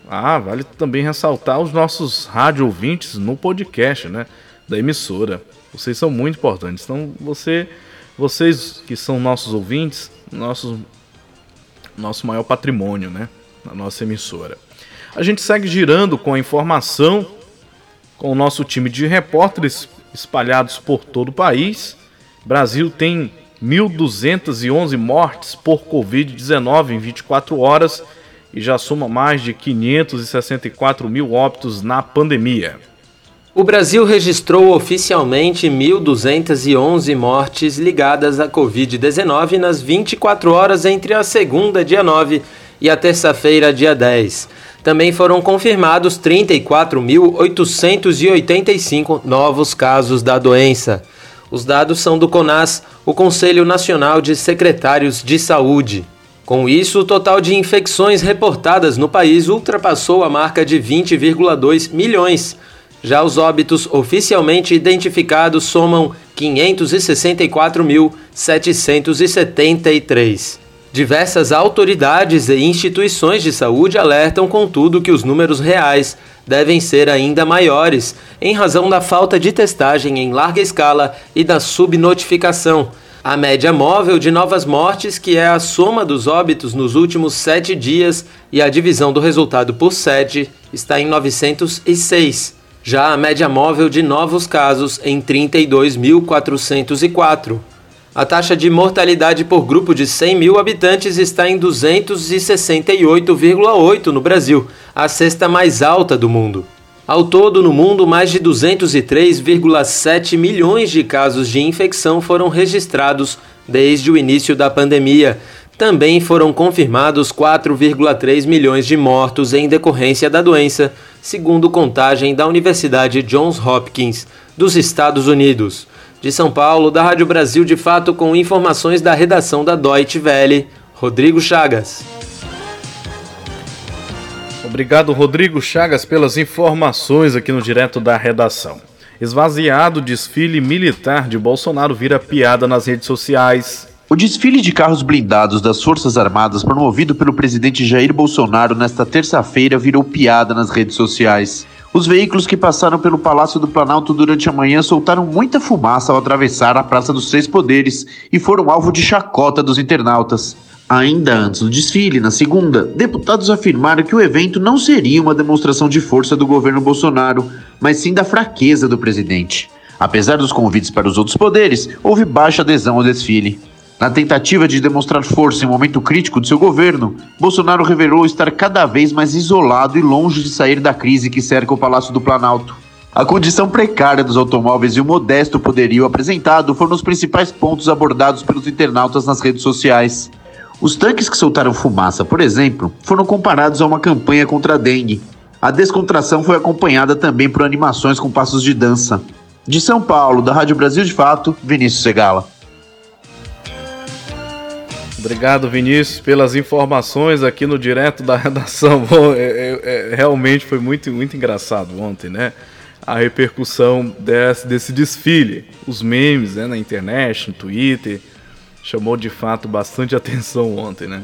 Ah, vale também ressaltar os nossos rádio ouvintes no podcast, né, da emissora. Vocês são muito importantes. Então, você, vocês que são nossos ouvintes, nossos nosso maior patrimônio, né? Na nossa emissora. A gente segue girando com a informação com o nosso time de repórteres espalhados por todo o país. Brasil tem 1.211 mortes por Covid-19 em 24 horas e já soma mais de 564 mil óbitos na pandemia. O Brasil registrou oficialmente 1.211 mortes ligadas à Covid-19 nas 24 horas entre a segunda, dia 9, e a terça-feira, dia 10. Também foram confirmados 34.885 novos casos da doença. Os dados são do CONAS, o Conselho Nacional de Secretários de Saúde. Com isso, o total de infecções reportadas no país ultrapassou a marca de 20,2 milhões já os óbitos oficialmente identificados somam 564.773. Diversas autoridades e instituições de saúde alertam, contudo, que os números reais devem ser ainda maiores, em razão da falta de testagem em larga escala e da subnotificação. A média móvel de novas mortes, que é a soma dos óbitos nos últimos sete dias e a divisão do resultado por sete, está em 906 já a média móvel de novos casos em 32.404. A taxa de mortalidade por grupo de 100 mil habitantes está em 268,8 no Brasil, a sexta mais alta do mundo. Ao todo, no mundo, mais de 203,7 milhões de casos de infecção foram registrados desde o início da pandemia. Também foram confirmados 4,3 milhões de mortos em decorrência da doença, segundo contagem da Universidade Johns Hopkins, dos Estados Unidos. De São Paulo, da Rádio Brasil de Fato, com informações da redação da Deutsche Welle, Rodrigo Chagas. Obrigado, Rodrigo Chagas, pelas informações aqui no Direto da Redação. Esvaziado desfile militar de Bolsonaro vira piada nas redes sociais. O desfile de carros blindados das Forças Armadas promovido pelo presidente Jair Bolsonaro nesta terça-feira virou piada nas redes sociais. Os veículos que passaram pelo Palácio do Planalto durante a manhã soltaram muita fumaça ao atravessar a Praça dos Três Poderes e foram alvo de chacota dos internautas. Ainda antes do desfile, na segunda, deputados afirmaram que o evento não seria uma demonstração de força do governo Bolsonaro, mas sim da fraqueza do presidente. Apesar dos convites para os outros poderes, houve baixa adesão ao desfile. Na tentativa de demonstrar força em um momento crítico de seu governo, Bolsonaro revelou estar cada vez mais isolado e longe de sair da crise que cerca o Palácio do Planalto. A condição precária dos automóveis e o modesto poderio apresentado foram os principais pontos abordados pelos internautas nas redes sociais. Os tanques que soltaram fumaça, por exemplo, foram comparados a uma campanha contra a dengue. A descontração foi acompanhada também por animações com passos de dança. De São Paulo, da Rádio Brasil de Fato, Vinícius Segala. Obrigado, Vinícius, pelas informações aqui no direto da redação. Bom, é, é, é, realmente foi muito, muito engraçado ontem, né? A repercussão desse, desse desfile, os memes né, na internet, no Twitter, chamou de fato bastante atenção ontem, né?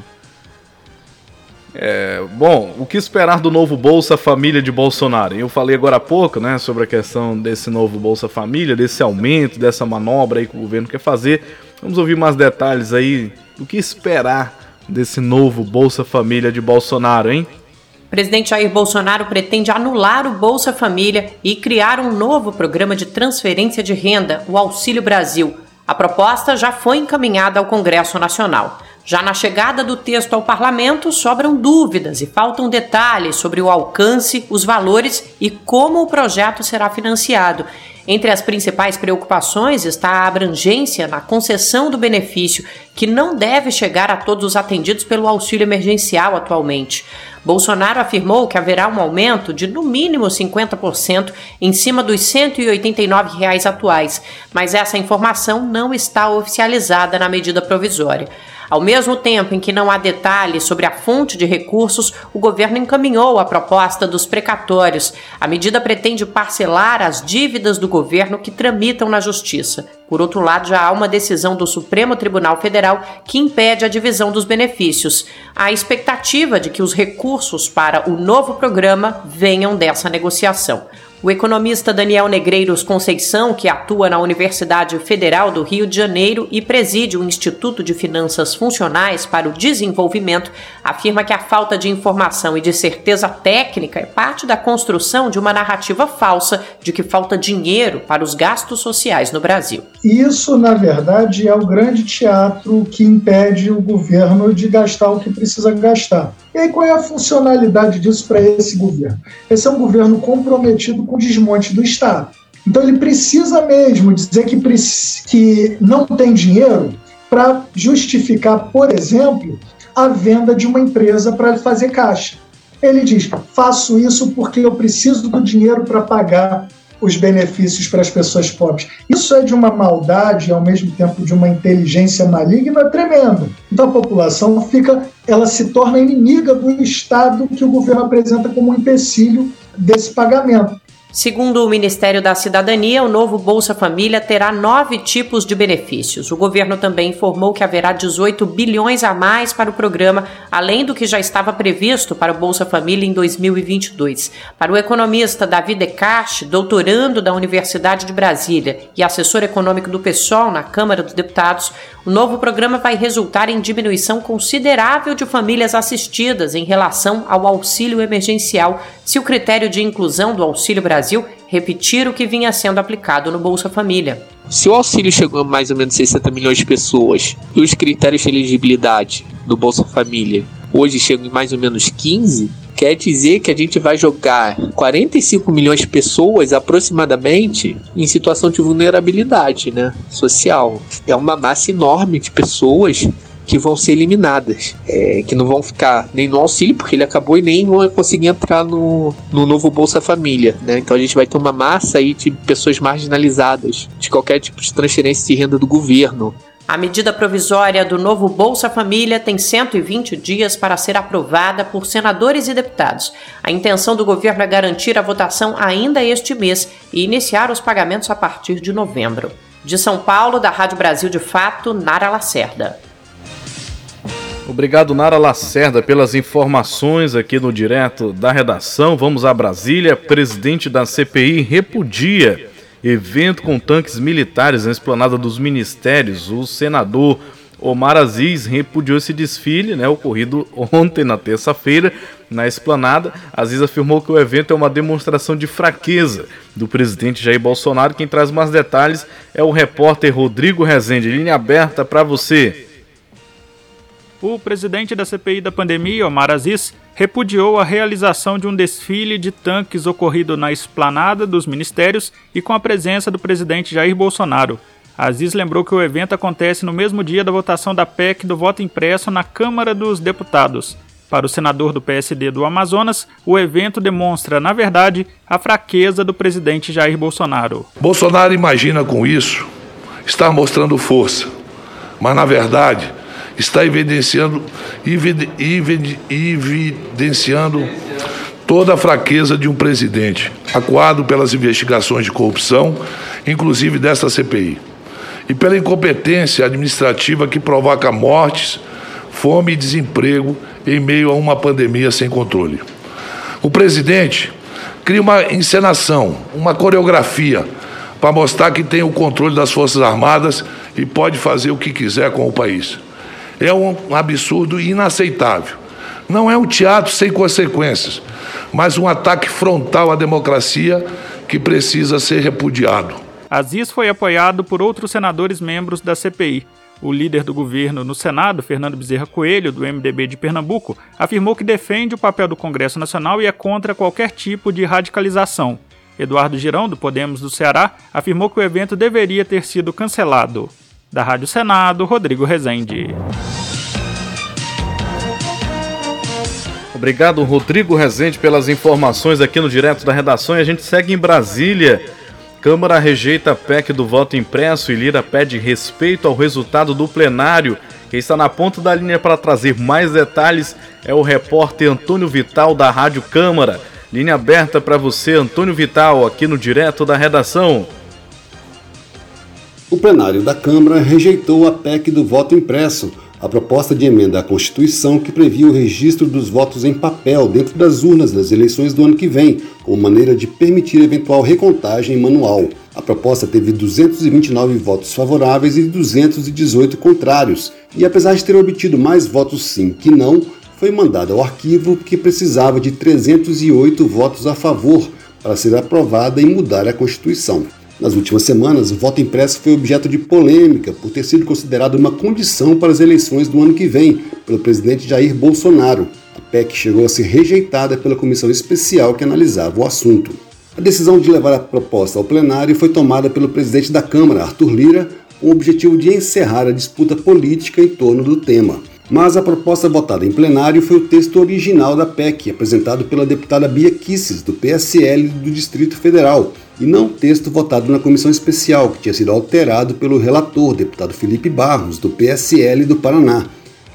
É, bom, o que esperar do novo Bolsa Família de Bolsonaro? Eu falei agora há pouco, né, sobre a questão desse novo Bolsa Família, desse aumento, dessa manobra aí que o governo quer fazer. Vamos ouvir mais detalhes aí do que esperar desse novo Bolsa Família de Bolsonaro, hein? O presidente Jair Bolsonaro pretende anular o Bolsa Família e criar um novo programa de transferência de renda, o Auxílio Brasil. A proposta já foi encaminhada ao Congresso Nacional. Já na chegada do texto ao parlamento, sobram dúvidas e faltam detalhes sobre o alcance, os valores e como o projeto será financiado. Entre as principais preocupações está a abrangência na concessão do benefício, que não deve chegar a todos os atendidos pelo auxílio emergencial atualmente. Bolsonaro afirmou que haverá um aumento de no mínimo 50% em cima dos 189 reais atuais, mas essa informação não está oficializada na medida provisória. Ao mesmo tempo em que não há detalhes sobre a fonte de recursos, o governo encaminhou a proposta dos precatórios. A medida pretende parcelar as dívidas do governo que tramitam na Justiça. Por outro lado, já há uma decisão do Supremo Tribunal Federal que impede a divisão dos benefícios. Há expectativa de que os recursos para o novo programa venham dessa negociação. O economista Daniel Negreiros Conceição, que atua na Universidade Federal do Rio de Janeiro e preside o Instituto de Finanças Funcionais para o Desenvolvimento, afirma que a falta de informação e de certeza técnica é parte da construção de uma narrativa falsa de que falta dinheiro para os gastos sociais no Brasil. Isso, na verdade, é o grande teatro que impede o governo de gastar o que precisa gastar. E aí, qual é a funcionalidade disso para esse governo? Esse é um governo comprometido com o desmonte do Estado. Então, ele precisa mesmo dizer que, que não tem dinheiro para justificar, por exemplo, a venda de uma empresa para fazer caixa. Ele diz: faço isso porque eu preciso do dinheiro para pagar os benefícios para as pessoas pobres. Isso é de uma maldade e ao mesmo tempo de uma inteligência maligna tremenda. Então a população fica, ela se torna inimiga do Estado que o governo apresenta como um empecilho desse pagamento. Segundo o Ministério da Cidadania, o novo Bolsa Família terá nove tipos de benefícios. O governo também informou que haverá 18 bilhões a mais para o programa, além do que já estava previsto para o Bolsa Família em 2022. Para o economista Davi Decache, doutorando da Universidade de Brasília e assessor econômico do PSOL na Câmara dos Deputados, o novo programa vai resultar em diminuição considerável de famílias assistidas em relação ao auxílio emergencial, se o critério de inclusão do Auxílio Brasil repetir o que vinha sendo aplicado no Bolsa Família. Se o auxílio chegou a mais ou menos 60 milhões de pessoas e os critérios de elegibilidade do Bolsa Família hoje chegam em mais ou menos 15, Quer dizer que a gente vai jogar 45 milhões de pessoas aproximadamente em situação de vulnerabilidade né, social. É uma massa enorme de pessoas que vão ser eliminadas, é, que não vão ficar nem no auxílio, porque ele acabou e nem vão conseguir entrar no, no novo Bolsa Família. Né? Então a gente vai ter uma massa aí de pessoas marginalizadas de qualquer tipo de transferência de renda do governo. A medida provisória do novo Bolsa Família tem 120 dias para ser aprovada por senadores e deputados. A intenção do governo é garantir a votação ainda este mês e iniciar os pagamentos a partir de novembro. De São Paulo, da Rádio Brasil de Fato, Nara Lacerda. Obrigado, Nara Lacerda, pelas informações aqui no direto da redação. Vamos a Brasília. Presidente da CPI repudia evento com tanques militares na esplanada dos ministérios. O senador Omar Aziz repudiou esse desfile, né, ocorrido ontem, na terça-feira, na esplanada. Aziz afirmou que o evento é uma demonstração de fraqueza do presidente Jair Bolsonaro. Quem traz mais detalhes é o repórter Rodrigo Rezende. Linha aberta para você. O presidente da CPI da pandemia, Omar Aziz, repudiou a realização de um desfile de tanques ocorrido na esplanada dos ministérios e com a presença do presidente Jair Bolsonaro. Aziz lembrou que o evento acontece no mesmo dia da votação da PEC do voto impresso na Câmara dos Deputados. Para o senador do PSD do Amazonas, o evento demonstra, na verdade, a fraqueza do presidente Jair Bolsonaro. Bolsonaro imagina com isso estar mostrando força, mas na verdade está evidenciando, evidenciando toda a fraqueza de um presidente, acuado pelas investigações de corrupção, inclusive desta CPI, e pela incompetência administrativa que provoca mortes, fome e desemprego em meio a uma pandemia sem controle. O presidente cria uma encenação, uma coreografia para mostrar que tem o controle das Forças Armadas e pode fazer o que quiser com o país é um absurdo inaceitável. Não é um teatro sem consequências, mas um ataque frontal à democracia que precisa ser repudiado. Aziz foi apoiado por outros senadores membros da CPI. O líder do governo no Senado, Fernando Bezerra Coelho, do MDB de Pernambuco, afirmou que defende o papel do Congresso Nacional e é contra qualquer tipo de radicalização. Eduardo Girão, do Podemos do Ceará, afirmou que o evento deveria ter sido cancelado. Da Rádio Senado, Rodrigo Rezende. Obrigado, Rodrigo Rezende, pelas informações aqui no Direto da Redação. E a gente segue em Brasília. Câmara rejeita a PEC do voto impresso e Lira pede respeito ao resultado do plenário. Quem está na ponta da linha para trazer mais detalhes é o repórter Antônio Vital, da Rádio Câmara. Linha aberta para você, Antônio Vital, aqui no Direto da Redação. O plenário da Câmara rejeitou a PEC do voto impresso a proposta de emenda à Constituição que previa o registro dos votos em papel dentro das urnas das eleições do ano que vem, como maneira de permitir eventual recontagem manual. A proposta teve 229 votos favoráveis e 218 contrários, e apesar de ter obtido mais votos sim que não, foi mandada ao arquivo que precisava de 308 votos a favor para ser aprovada e mudar a Constituição. Nas últimas semanas, o voto impresso foi objeto de polêmica por ter sido considerado uma condição para as eleições do ano que vem pelo presidente Jair Bolsonaro. A PEC chegou a ser rejeitada pela comissão especial que analisava o assunto. A decisão de levar a proposta ao plenário foi tomada pelo presidente da Câmara, Arthur Lira, com o objetivo de encerrar a disputa política em torno do tema. Mas a proposta votada em plenário foi o texto original da PEC, apresentado pela deputada Bia Kisses, do PSL do Distrito Federal, e não o texto votado na comissão especial, que tinha sido alterado pelo relator, deputado Felipe Barros, do PSL do Paraná.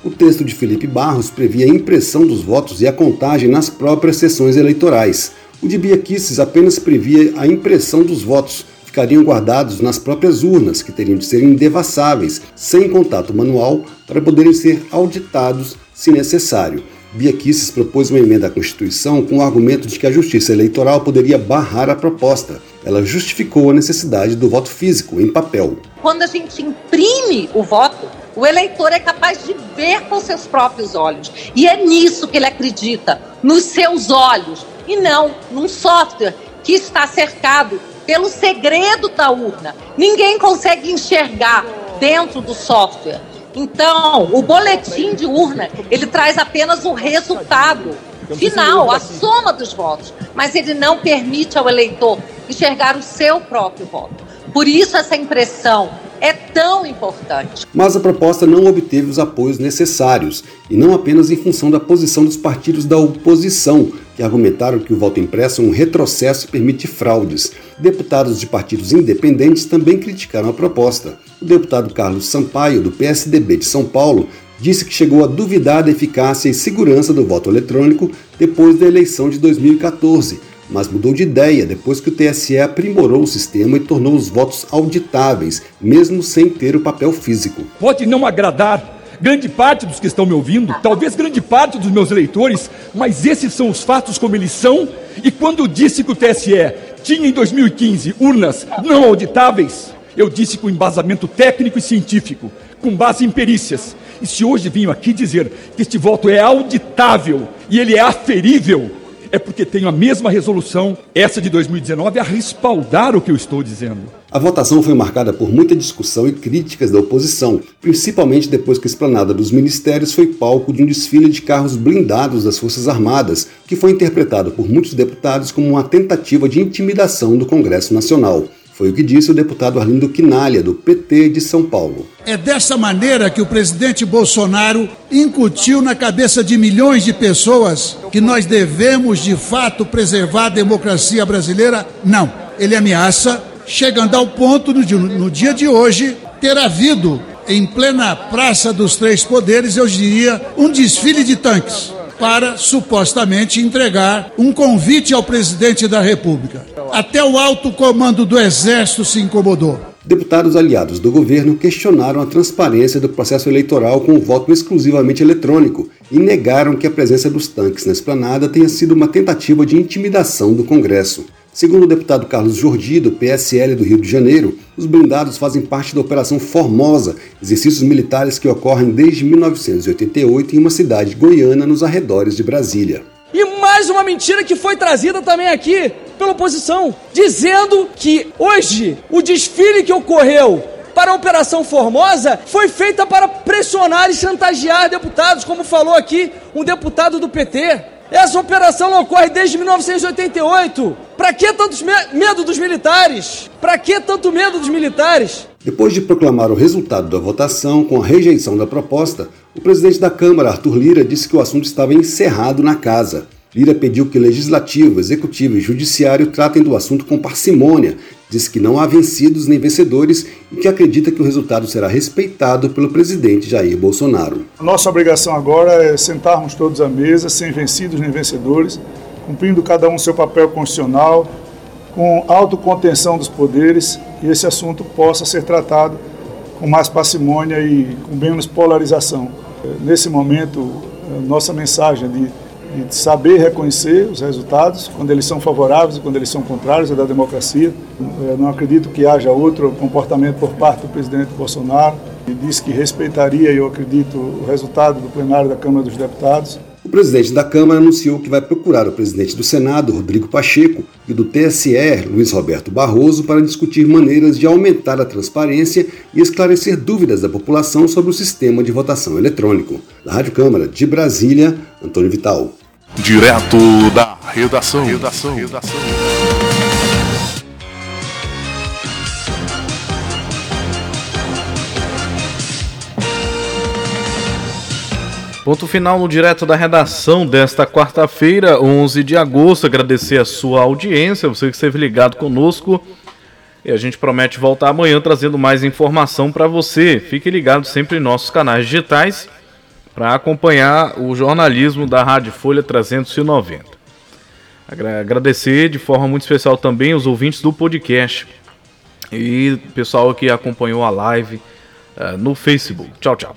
O texto de Felipe Barros previa a impressão dos votos e a contagem nas próprias sessões eleitorais. O de Bia Kisses apenas previa a impressão dos votos, ficariam guardados nas próprias urnas, que teriam de ser indevassáveis, sem contato manual, para poderem ser auditados se necessário. Bia Kicis propôs uma emenda à Constituição com o argumento de que a Justiça Eleitoral poderia barrar a proposta. Ela justificou a necessidade do voto físico, em papel. Quando a gente imprime o voto, o eleitor é capaz de ver com seus próprios olhos. E é nisso que ele acredita, nos seus olhos, e não num software que está cercado pelo segredo da urna. Ninguém consegue enxergar dentro do software. Então, o boletim de urna, ele traz apenas o resultado final, a soma dos votos, mas ele não permite ao eleitor enxergar o seu próprio voto. Por isso essa impressão é tão importante. Mas a proposta não obteve os apoios necessários, e não apenas em função da posição dos partidos da oposição, que argumentaram que o voto impresso é um retrocesso e permite fraudes. Deputados de partidos independentes também criticaram a proposta. O deputado Carlos Sampaio, do PSDB de São Paulo, disse que chegou a duvidar da eficácia e segurança do voto eletrônico depois da eleição de 2014, mas mudou de ideia depois que o TSE aprimorou o sistema e tornou os votos auditáveis, mesmo sem ter o papel físico. Pode não agradar grande parte dos que estão me ouvindo, talvez grande parte dos meus eleitores, mas esses são os fatos como eles são. E quando eu disse que o TSE tinha em 2015 urnas não auditáveis, eu disse com embasamento técnico e científico, com base em perícias. E se hoje venho aqui dizer que este voto é auditável e ele é aferível, é porque tenho a mesma resolução, essa de 2019, a respaldar o que eu estou dizendo. A votação foi marcada por muita discussão e críticas da oposição, principalmente depois que a esplanada dos ministérios foi palco de um desfile de carros blindados das Forças Armadas, que foi interpretado por muitos deputados como uma tentativa de intimidação do Congresso Nacional. Foi o que disse o deputado Arlindo Quinalha, do PT de São Paulo. É dessa maneira que o presidente Bolsonaro incutiu na cabeça de milhões de pessoas que nós devemos de fato preservar a democracia brasileira? Não. Ele ameaça, chegando ao ponto, no dia, no dia de hoje, ter havido, em plena Praça dos Três Poderes, eu diria, um desfile de tanques para supostamente entregar um convite ao presidente da República. Até o alto comando do Exército se incomodou. Deputados aliados do governo questionaram a transparência do processo eleitoral com o voto exclusivamente eletrônico e negaram que a presença dos tanques na esplanada tenha sido uma tentativa de intimidação do Congresso. Segundo o deputado Carlos Jordi, do PSL do Rio de Janeiro, os blindados fazem parte da Operação Formosa, exercícios militares que ocorrem desde 1988 em uma cidade goiana nos arredores de Brasília. E mais uma mentira que foi trazida também aqui pela oposição, dizendo que hoje o desfile que ocorreu para a Operação Formosa foi feita para pressionar e chantagear deputados, como falou aqui um deputado do PT. Essa operação ocorre desde 1988. Para que tanto me medo dos militares? Para que tanto medo dos militares? Depois de proclamar o resultado da votação com a rejeição da proposta, o presidente da Câmara, Arthur Lira, disse que o assunto estava encerrado na casa. Lira pediu que Legislativo, Executivo e Judiciário tratem do assunto com parcimônia diz que não há vencidos nem vencedores e que acredita que o resultado será respeitado pelo presidente Jair Bolsonaro. Nossa obrigação agora é sentarmos todos à mesa, sem vencidos nem vencedores, cumprindo cada um seu papel constitucional, com autocontenção dos poderes e esse assunto possa ser tratado com mais parcimônia e com menos polarização. Nesse momento, nossa mensagem de de saber reconhecer os resultados, quando eles são favoráveis e quando eles são contrários à da democracia. Eu não acredito que haja outro comportamento por parte do presidente Bolsonaro. Ele disse que respeitaria, e eu acredito, o resultado do plenário da Câmara dos Deputados. O presidente da Câmara anunciou que vai procurar o presidente do Senado, Rodrigo Pacheco, e do TSE, Luiz Roberto Barroso, para discutir maneiras de aumentar a transparência e esclarecer dúvidas da população sobre o sistema de votação eletrônico. Da Rádio Câmara de Brasília, Antônio Vital. Direto da redação. redação. redação. Ponto final no direto da redação desta quarta-feira, 11 de agosto. Agradecer a sua audiência, você que esteve ligado conosco. E a gente promete voltar amanhã trazendo mais informação para você. Fique ligado sempre em nossos canais digitais para acompanhar o jornalismo da Rádio Folha 390. Agradecer de forma muito especial também os ouvintes do podcast e pessoal que acompanhou a live uh, no Facebook. Tchau, tchau.